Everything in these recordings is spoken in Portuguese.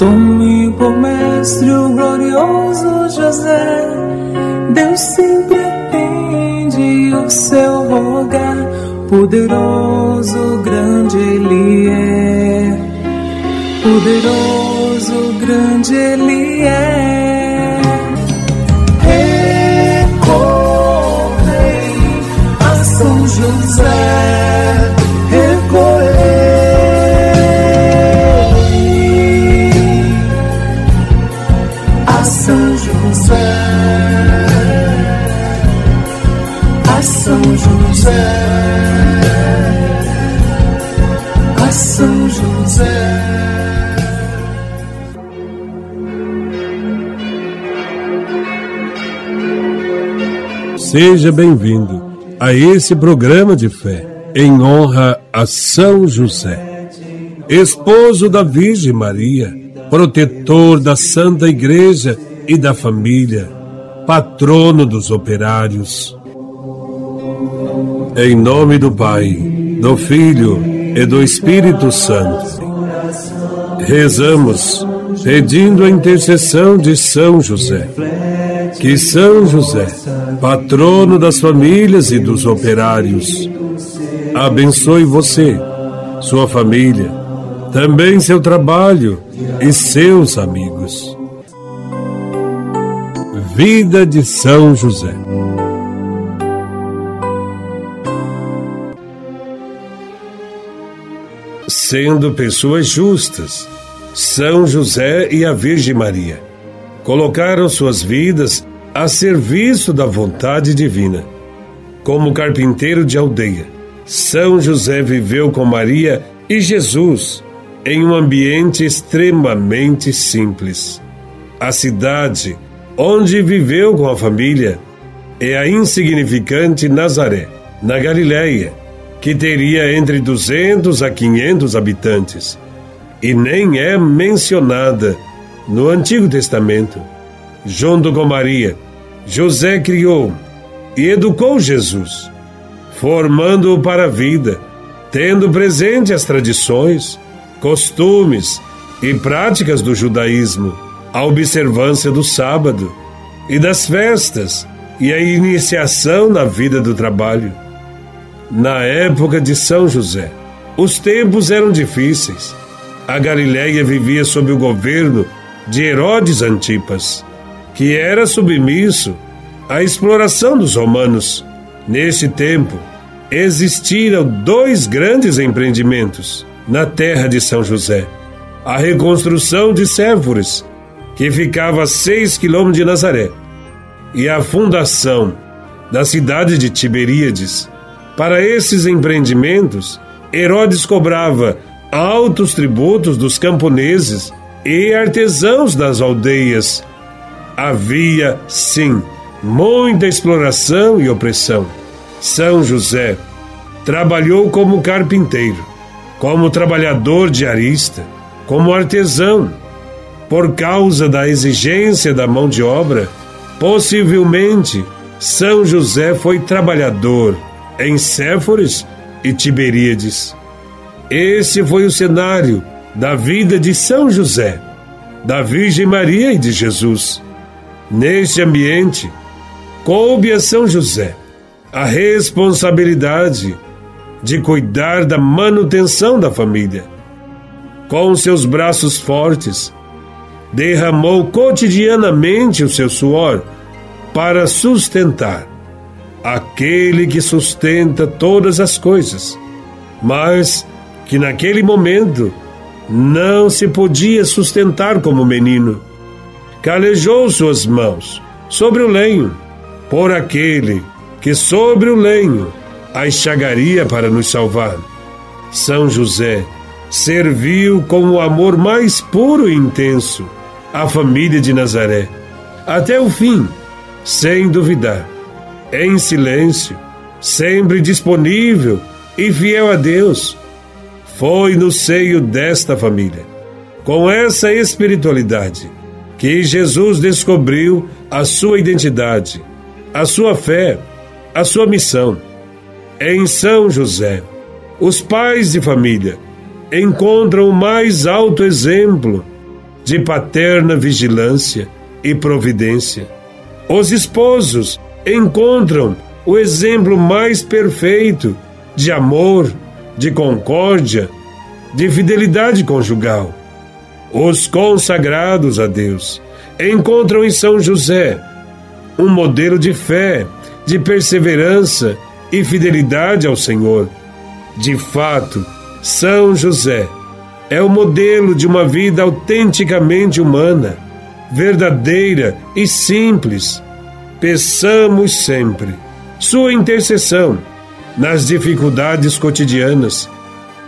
Tome por mestre o glorioso José, Deus sempre atende o seu rogar, poderoso, grande Ele é, poderoso, grande Ele é. Recorrei a São José. Seja bem-vindo a esse programa de fé em honra a São José, esposo da Virgem Maria, protetor da Santa Igreja e da família, patrono dos operários. Em nome do Pai, do Filho e do Espírito Santo, rezamos pedindo a intercessão de São José que São José, patrono das famílias e dos operários, abençoe você, sua família, também seu trabalho e seus amigos. Vida de São José. Sendo pessoas justas, São José e a Virgem Maria colocaram suas vidas a serviço da vontade divina. Como carpinteiro de aldeia, São José viveu com Maria e Jesus em um ambiente extremamente simples. A cidade onde viveu com a família é a insignificante Nazaré, na Galiléia, que teria entre 200 a 500 habitantes, e nem é mencionada no Antigo Testamento junto com Maria, José criou e educou Jesus, formando-o para a vida, tendo presente as tradições, costumes e práticas do judaísmo, a observância do sábado e das festas e a iniciação na vida do trabalho. Na época de São José, os tempos eram difíceis. A Galiléia vivia sob o governo de Herodes Antipas que era submisso à exploração dos romanos. Nesse tempo, existiram dois grandes empreendimentos na terra de São José: a reconstrução de Sévoris, que ficava a seis quilômetros de Nazaré, e a fundação da cidade de Tiberíades. Para esses empreendimentos, Herodes cobrava altos tributos dos camponeses e artesãos das aldeias havia, sim, muita exploração e opressão. São José trabalhou como carpinteiro, como trabalhador diarista, como artesão. Por causa da exigência da mão de obra, possivelmente São José foi trabalhador em Séforis e Tiberíades. Esse foi o cenário da vida de São José, da Virgem Maria e de Jesus. Neste ambiente, coube a São José a responsabilidade de cuidar da manutenção da família. Com seus braços fortes, derramou cotidianamente o seu suor para sustentar aquele que sustenta todas as coisas, mas que naquele momento não se podia sustentar como menino calejou suas mãos sobre o lenho, por aquele que sobre o lenho a enxagaria para nos salvar. São José serviu com o amor mais puro e intenso a família de Nazaré, até o fim, sem duvidar, em silêncio, sempre disponível e fiel a Deus. Foi no seio desta família, com essa espiritualidade, que Jesus descobriu a sua identidade, a sua fé, a sua missão. Em São José, os pais de família encontram o mais alto exemplo de paterna vigilância e providência. Os esposos encontram o exemplo mais perfeito de amor, de concórdia, de fidelidade conjugal. Os consagrados a Deus encontram em São José um modelo de fé, de perseverança e fidelidade ao Senhor. De fato, São José é o modelo de uma vida autenticamente humana, verdadeira e simples. Peçamos sempre sua intercessão nas dificuldades cotidianas,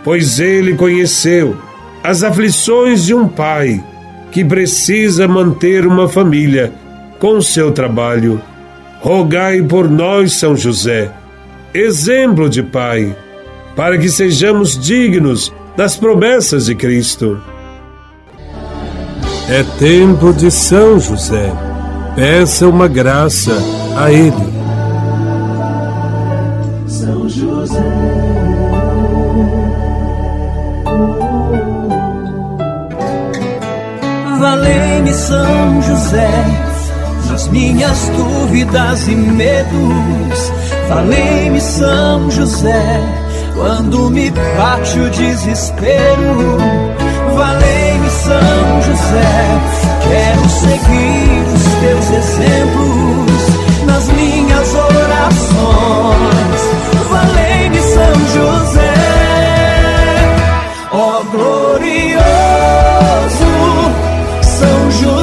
pois ele conheceu as aflições de um pai que precisa manter uma família com seu trabalho. Rogai por nós, São José, exemplo de pai, para que sejamos dignos das promessas de Cristo. É tempo de São José. Peça uma graça a Ele. José. Valei-me, São José, nas minhas dúvidas e medos. Valei-me, São José, quando me bate o desespero. Valei-me, São José, quero seguir os teus exemplos nas minhas orações. Glorioso São José,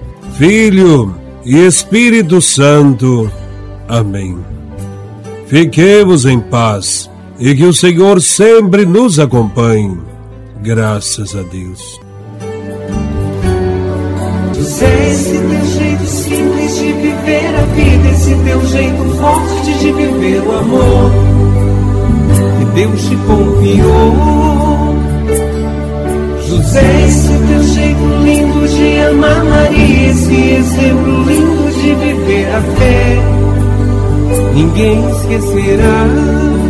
Filho e Espírito Santo. Amém. Fiquemos em paz e que o Senhor sempre nos acompanhe. Graças a Deus. José, esse teu jeito simples de viver a vida, esse teu jeito forte de viver o amor que Deus te confiou. José, esse teu jeito lindo de amar esse exemplo lindo de viver a fé, ninguém esquecerá.